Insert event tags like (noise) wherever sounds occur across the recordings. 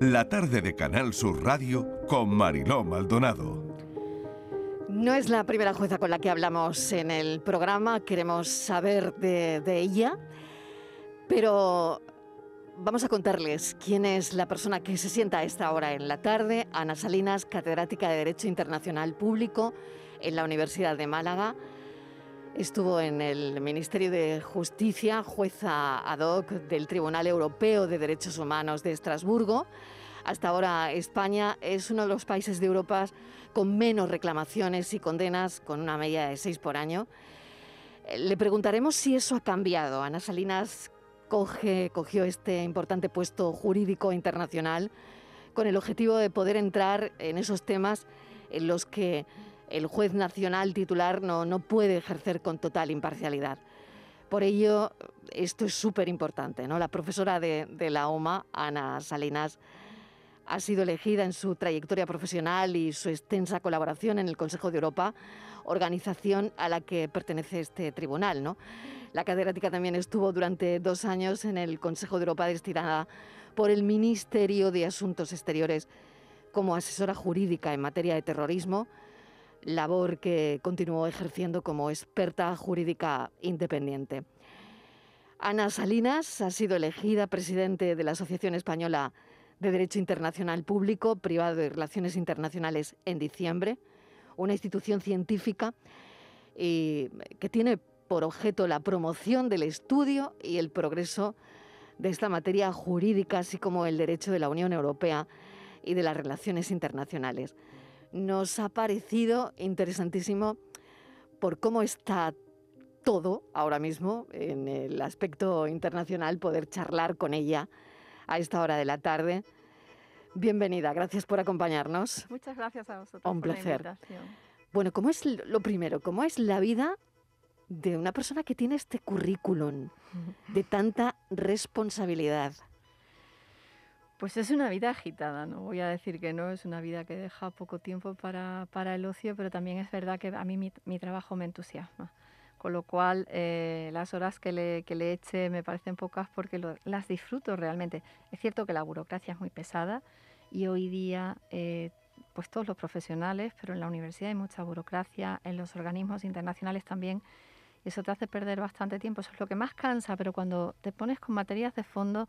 La tarde de Canal Sur Radio con Mariló Maldonado. No es la primera jueza con la que hablamos en el programa, queremos saber de, de ella, pero vamos a contarles quién es la persona que se sienta a esta hora en la tarde. Ana Salinas, catedrática de Derecho Internacional Público en la Universidad de Málaga. Estuvo en el Ministerio de Justicia, jueza ad hoc del Tribunal Europeo de Derechos Humanos de Estrasburgo. Hasta ahora España es uno de los países de Europa con menos reclamaciones y condenas, con una media de seis por año. Le preguntaremos si eso ha cambiado. Ana Salinas cogió este importante puesto jurídico internacional con el objetivo de poder entrar en esos temas en los que el juez nacional titular no, no puede ejercer con total imparcialidad. Por ello, esto es súper importante. ¿no? La profesora de, de la OMA, Ana Salinas, ha sido elegida en su trayectoria profesional y su extensa colaboración en el Consejo de Europa, organización a la que pertenece este tribunal. La catedrática también estuvo durante dos años en el Consejo de Europa destinada por el Ministerio de Asuntos Exteriores como asesora jurídica en materia de terrorismo, labor que continuó ejerciendo como experta jurídica independiente. Ana Salinas ha sido elegida presidente de la Asociación Española de Derecho Internacional Público, Privado de Relaciones Internacionales en diciembre, una institución científica y que tiene por objeto la promoción del estudio y el progreso de esta materia jurídica, así como el derecho de la Unión Europea y de las relaciones internacionales. Nos ha parecido interesantísimo por cómo está todo ahora mismo en el aspecto internacional, poder charlar con ella a esta hora de la tarde. Bienvenida, gracias por acompañarnos. Muchas gracias a vosotros. Un por placer. Bueno, ¿cómo es lo primero? ¿Cómo es la vida de una persona que tiene este currículum de tanta responsabilidad? Pues es una vida agitada, no voy a decir que no, es una vida que deja poco tiempo para, para el ocio, pero también es verdad que a mí mi, mi trabajo me entusiasma. Con lo cual, eh, las horas que le, que le eche me parecen pocas porque lo- las disfruto realmente. Es cierto que la burocracia es muy pesada y hoy día, eh, pues todos los profesionales, pero en la universidad hay mucha burocracia, en los organismos internacionales también, eso te hace perder bastante tiempo. Eso es lo que más cansa, pero cuando te pones con materias de fondo,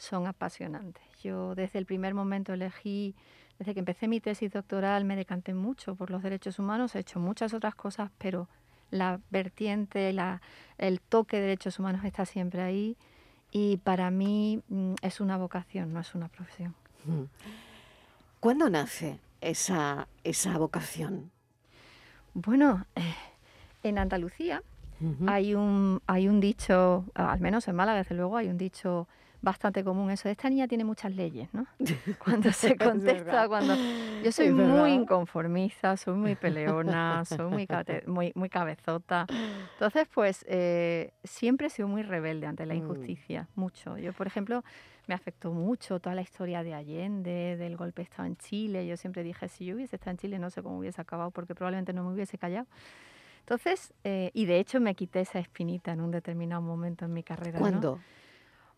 son apasionantes. Yo desde el primer momento elegí, desde que empecé mi tesis doctoral, me decanté mucho por los derechos humanos, he hecho muchas otras cosas, pero la vertiente, la, el toque de derechos humanos está siempre ahí y para mí mm, es una vocación, no es una profesión. Mm. ¿Cuándo nace esa, esa vocación? Bueno, eh, en Andalucía hay un, hay un dicho, al menos en Málaga, desde luego, hay un dicho bastante común, eso esta niña tiene muchas leyes, ¿no? (laughs) Cuando se Es contesta, cuando... Yo soy muy inconformista, soy muy peleona, soy muy, muy, muy cabezota. Entonces, pues, eh, siempre he sido muy rebelde ante la Mm. injusticia, mucho. Yo, por ejemplo, me afectó mucho toda la historia de Allende, del golpe de Estado en Chile. Yo siempre dije, si yo hubiese estado en Chile, no sé cómo hubiese acabado, porque probablemente no me hubiese callado. Entonces, eh, y de hecho me quité esa espinita en un determinado momento en mi carrera. ¿no?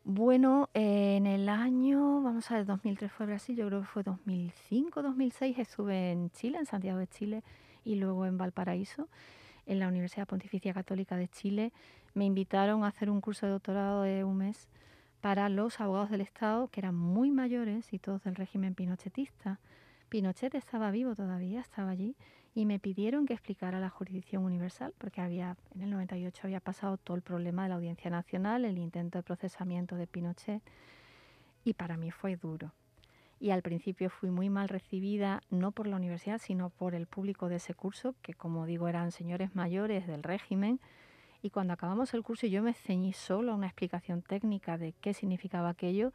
Bueno, en el año, vamos a ver, 2003 fue Brasil, yo creo que fue 2005, 2006, estuve en Chile, en Santiago de Chile, y luego en Valparaíso, en la Universidad Pontificia Católica de Chile. Me invitaron a hacer un curso de doctorado de un mes para los abogados del Estado, que eran muy mayores y todos del régimen pinochetista. Pinochet estaba vivo todavía, estaba allí, y me pidieron que explicara la jurisdicción universal, porque había, en el 98 había pasado todo el problema de la Audiencia Nacional, el intento de procesamiento de Pinochet, y para mí fue duro. Y al principio fui muy mal recibida, no por la universidad, sino por el público de ese curso, que como digo eran señores mayores del régimen. Y cuando acabamos el curso yo me ceñí solo a una explicación técnica de qué significaba aquello,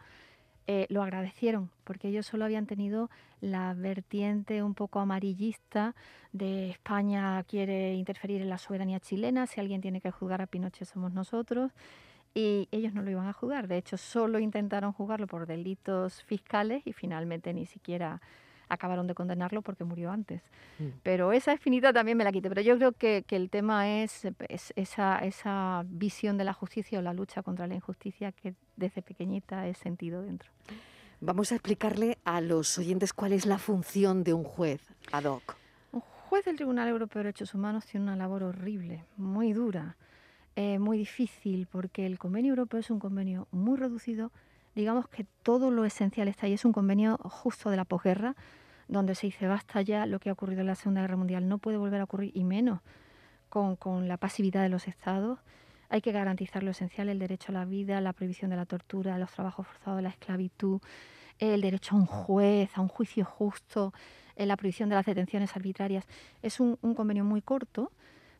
eh, lo agradecieron, porque ellos solo habían tenido la vertiente un poco amarillista de España quiere interferir en la soberanía chilena, si alguien tiene que juzgar a Pinochet somos nosotros, y ellos no lo iban a juzgar, de hecho solo intentaron juzgarlo por delitos fiscales y finalmente ni siquiera acabaron de condenarlo porque murió antes. Mm. Pero esa espinita también me la quité. Pero yo creo que, el tema es, esa, esa visión de la justicia o la lucha contra la injusticia que desde pequeñita he sentido dentro. Vamos a explicarle a los oyentes cuál es la función de un juez ad hoc. Un juez del Tribunal Europeo de Derechos Humanos tiene una labor horrible, muy dura, eh, muy difícil, porque el convenio europeo es un convenio muy reducido. Digamos que todo lo esencial está ahí. Es un convenio justo de la posguerra, donde se dice basta ya lo que ha ocurrido en la Segunda Guerra Mundial. No puede volver a ocurrir, y menos con, con la pasividad de los Estados. Hay que garantizar lo esencial, el derecho a la vida, la prohibición de la tortura, los trabajos forzados, la esclavitud, el derecho a un juez, a un juicio justo, eh, la prohibición de las detenciones arbitrarias. Es un, convenio muy corto,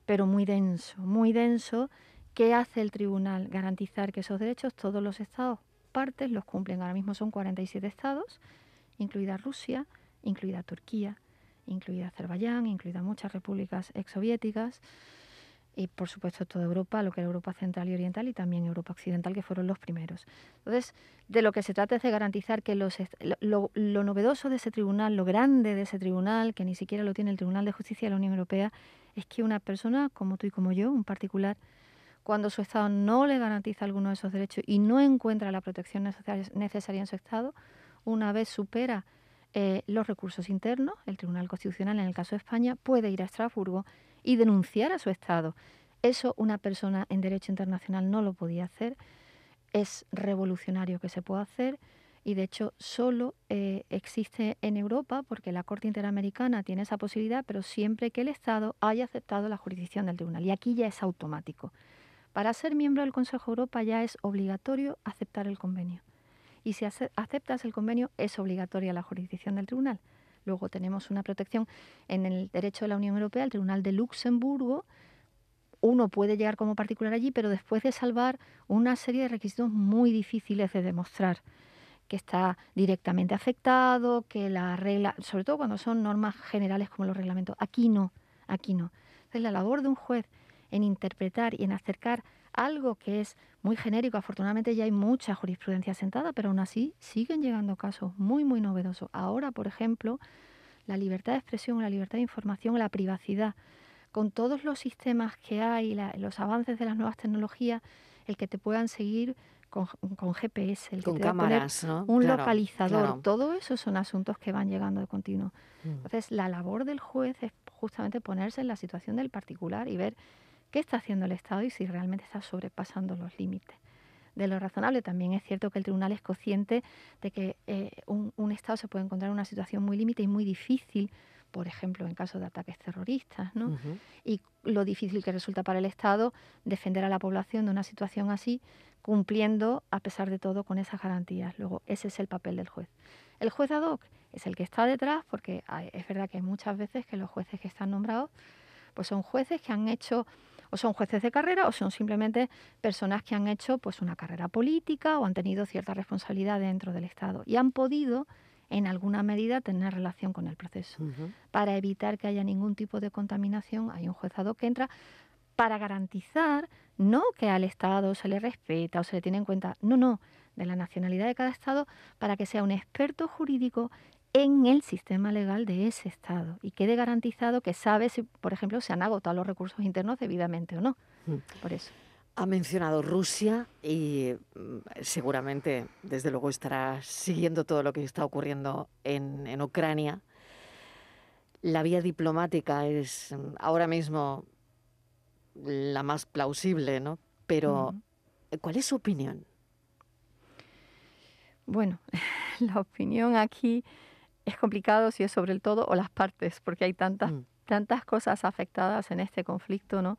pero muy denso, muy denso. ¿Qué hace el tribunal? Garantizar que esos derechos todos los estados partes los cumplen. Ahora mismo son 47 estados, incluida Rusia, incluida Turquía, incluida Azerbaiyán, incluida muchas repúblicas exsoviéticas y por supuesto toda Europa, lo que era Europa Central y Oriental y también Europa Occidental, que fueron los primeros. Entonces, de lo que se trata es de garantizar que los, lo, novedoso de ese tribunal, lo grande de ese tribunal, que ni siquiera lo tiene el Tribunal de Justicia de la Unión Europea, es que una persona como tú y como yo, un particular, cuando su Estado no le garantiza alguno de esos derechos y no encuentra la protección necesaria en su Estado, una vez supera eh, los recursos internos, el Tribunal Constitucional en el caso de España puede ir a Estrasburgo y denunciar a su Estado. Eso una persona en derecho internacional no lo podía hacer. Es revolucionario que se pueda hacer y de hecho solo eh, existe en Europa porque la Corte Interamericana tiene esa posibilidad, pero siempre que el Estado haya aceptado la jurisdicción del tribunal. Y aquí ya es automático. Para ser miembro del Consejo Europa ya es obligatorio aceptar el convenio. Y si aceptas el convenio es obligatoria la jurisdicción del tribunal. Luego tenemos una protección en el derecho de la Unión Europea, el Tribunal de Luxemburgo. Uno puede llegar como particular allí, pero después de salvar una serie de requisitos muy difíciles de demostrar que está directamente afectado, que la regla, sobre todo cuando son normas generales como los reglamentos, aquí no, aquí no. Entonces la labor de un juez en interpretar y en acercar algo que es muy genérico. Afortunadamente ya hay mucha jurisprudencia sentada, pero aún así siguen llegando casos muy, muy novedosos. Ahora, por ejemplo, la libertad de expresión, la libertad de información, la privacidad, con todos los sistemas que hay, los avances de las nuevas tecnologías, el que te puedan seguir con, GPS, el que con cámaras, ¿no? un localizador, todo eso son asuntos que van llegando de continuo. Mm. Entonces, la labor del juez es justamente ponerse en la situación del particular y ver qué está haciendo el Estado y si realmente está sobrepasando los límites de lo razonable. También es cierto que el tribunal es consciente de que eh, un, Estado se puede encontrar en una situación muy límite y muy difícil, por ejemplo, en caso de ataques terroristas, ¿no? Y lo difícil que resulta para el Estado defender a la población de una situación así, cumpliendo, a pesar de todo, con esas garantías. Luego, ese es el papel del juez. El juez ad hoc es el que está detrás, porque es verdad que hay muchas veces que los jueces que están nombrados, pues son jueces que han hecho o son jueces de carrera o son simplemente personas que han hecho pues una carrera política o han tenido cierta responsabilidad dentro del Estado y han podido en alguna medida tener relación con el proceso. Para evitar que haya ningún tipo de contaminación, hay un juezado que entra para garantizar no que al Estado se le respeta o se le tiene en cuenta, no, no, de la nacionalidad de cada Estado, para que sea un experto jurídico en el sistema legal de ese Estado y quede garantizado que sabe si, por ejemplo, se han agotado los recursos internos debidamente o no. Mm. Por eso. Ha mencionado Rusia y mm, seguramente, desde luego, estará siguiendo todo lo que está ocurriendo en, en Ucrania. La vía diplomática es mm, ahora mismo la más plausible, ¿no? Pero, ¿cuál es su opinión? Bueno, (laughs) la opinión aquí es complicado si es sobre el todo o las partes, porque hay tantas, mm. tantas cosas afectadas en este conflicto, ¿no?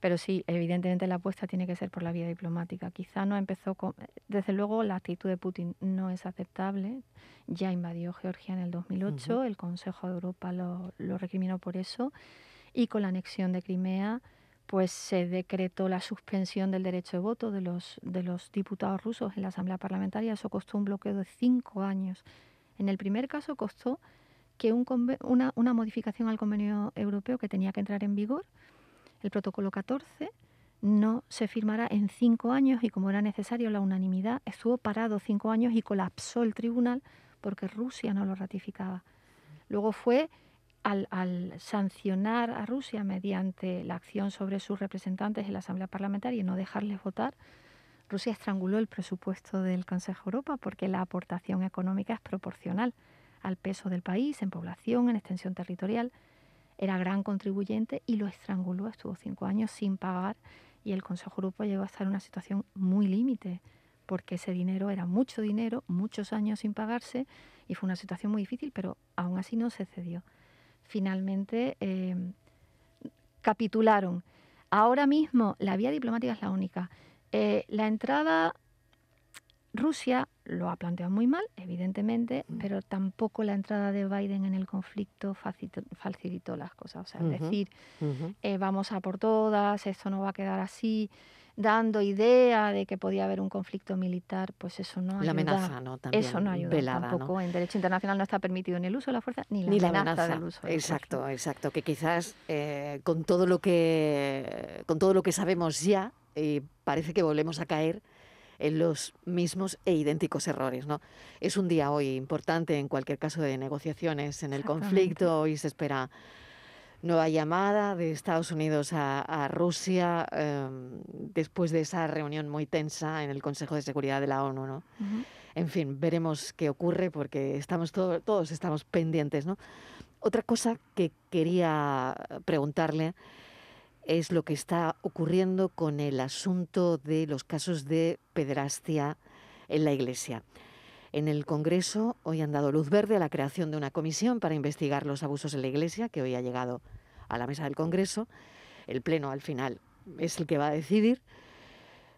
Pero sí, evidentemente la apuesta tiene que ser por la vía diplomática. Quizá no empezó con... Desde luego la actitud de Putin no es aceptable. Ya invadió Georgia en el 2008, el Consejo de Europa lo, lo recriminó por eso, y con la anexión de Crimea pues se decretó la suspensión del derecho de voto de los, de los diputados rusos en la Asamblea Parlamentaria. Eso costó un bloqueo de cinco años en el primer caso costó que una, modificación al convenio europeo que tenía que entrar en vigor, el protocolo 14, no se firmará en cinco años y como era necesario la unanimidad, estuvo parado cinco años y colapsó el tribunal porque Rusia no lo ratificaba. luego fue al, al, sancionar a Rusia mediante la acción sobre sus representantes en la Asamblea Parlamentaria y no dejarles votar, Rusia estranguló el presupuesto del Consejo Europa porque la aportación económica es proporcional al peso del país en población, en extensión territorial. Era gran contribuyente y lo estranguló, estuvo cinco años sin pagar y el Consejo Europa llegó a estar en una situación muy límite porque ese dinero era mucho dinero, muchos años sin pagarse y fue una situación muy difícil, pero aún así no se cedió finalmente eh, capitularon. Ahora mismo la vía diplomática es la única. Eh, la entrada, Rusia lo ha planteado muy mal, evidentemente, mm. pero tampoco la entrada de Biden en el conflicto facilitó, las cosas. O sea, es decir, eh, vamos a por todas, esto no va a quedar así dando idea de que podía haber un conflicto militar, pues eso no ayuda. La amenaza, ¿no? También eso no ayuda tampoco. En derecho internacional no está permitido ni el uso de la fuerza ni la, amenaza, del uso de exacto, fuerza. Exacto, que quizás eh, con todo lo que con todo lo que sabemos ya eh, parece que volvemos a caer en los mismos e idénticos errores, ¿no? Es un día hoy importante en cualquier caso de negociaciones en el conflicto, hoy se espera nueva llamada de Estados Unidos a, Rusia em, después de esa reunión muy tensa en el Consejo de Seguridad de la ONU, ¿no? En fin, veremos qué ocurre porque estamos todos estamos pendientes, ¿no? Otra cosa que quería preguntarle es lo que está ocurriendo con el asunto de los casos de pederastia en la Iglesia. En el Congreso hoy han dado luz verde a la creación de una comisión para investigar los abusos en la Iglesia, que hoy ha llegado a la mesa del Congreso. El Pleno al final es el que va a decidir.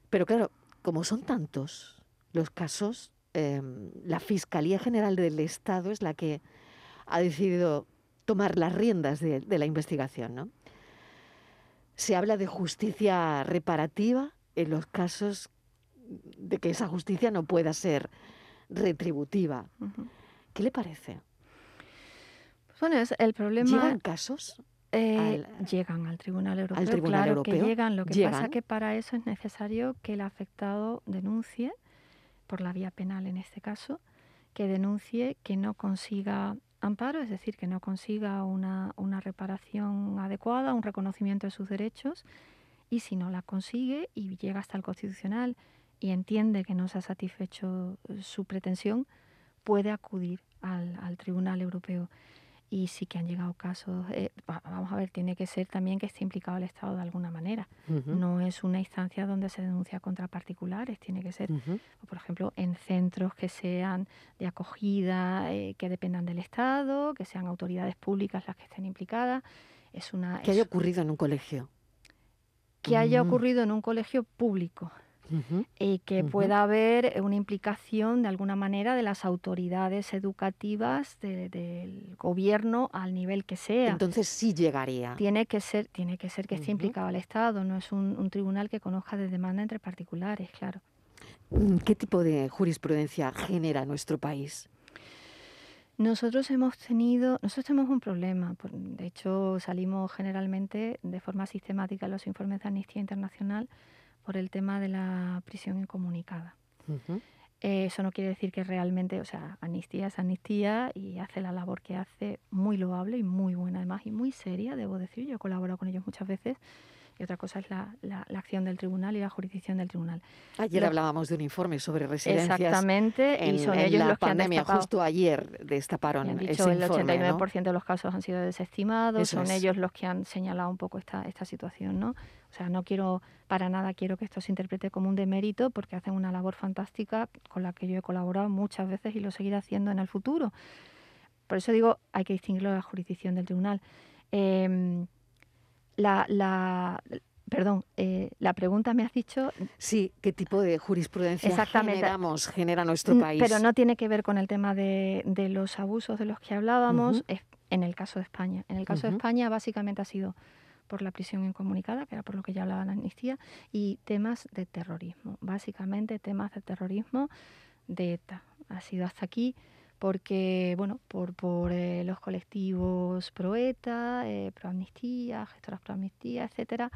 Pero claro, como son tantos los casos, em, la Fiscalía General del Estado es la que ha decidido tomar las riendas de, la investigación. Se habla de justicia reparativa en los casos de que esa justicia no pueda ser retributiva. ¿Qué le parece? Bueno, es el problema... ¿Llegan casos? Eh, llegan al Tribunal Europeo. Al Tribunal claro que llegan. Lo que pasa es que para eso es necesario que el afectado denuncie, por la vía penal en este caso, que denuncie que no consiga amparo, es decir, que no consiga una, una reparación adecuada, un reconocimiento de sus derechos, y si no la consigue y llega hasta el Constitucional y entiende que no se ha satisfecho eh, su pretensión, puede acudir al, Tribunal Europeo. Y sí que han llegado casos, eh, vamos a ver, tiene que ser también que esté implicado el Estado de alguna manera. No es una instancia donde se denuncia contra particulares, tiene que ser, por ejemplo, en centros que sean de acogida, eh, que dependan del Estado, que sean autoridades públicas las que estén implicadas. Es una, que haya ocurrido en un colegio. Que haya mm. ocurrido en un colegio público y que pueda haber una implicación de alguna manera de las autoridades educativas del gobierno al nivel que sea. Entonces sí llegaría. Tiene que ser, tiene que, ser que esté implicado el Estado, no es un, tribunal que conozca de demanda entre particulares, claro. Mm, ¿Qué tipo de jurisprudencia genera nuestro país? Nosotros hemos tenido, nosotros tenemos un problema. De hecho, salimos generalmente de forma sistemática en los informes de Amnistía Internacional por el tema de la prisión incomunicada. Eh, eso no quiere decir que realmente, o sea, amnistía es amnistía y hace la labor que hace muy loable y muy buena además y muy seria, debo decir. Yo he colaborado con ellos muchas veces y otra cosa es la, acción del tribunal y la jurisdicción del tribunal. Ayer hablábamos de un informe sobre residencias. Exactamente, y son ellos los que han. Justo ayer destaparon han dicho el 89% de los casos han sido desestimados, son ellos los que han señalado un poco esta, esta situación, ¿no? O sea, no quiero para nada quiero que esto se interprete como un demérito porque hacen una labor fantástica con la que yo he colaborado muchas veces y lo seguiré haciendo en el futuro. Por eso digo, hay que distinguirlo de la jurisdicción del tribunal. Em, la, la, perdón, eh, la pregunta me has dicho. Sí, ¿qué tipo de jurisprudencia generamos, genera nuestro país? Pero no tiene que ver con el tema de, de los abusos de los que hablábamos en el caso de España. En el caso de España, básicamente ha sido por la prisión incomunicada, que era por lo que ya hablaba la amnistía, y temas de terrorismo, básicamente temas de terrorismo de ETA. Ha sido hasta aquí porque, bueno, por, por eh, los colectivos pro ETA, eh, pro amnistía, gestoras pro amnistía, etcétera,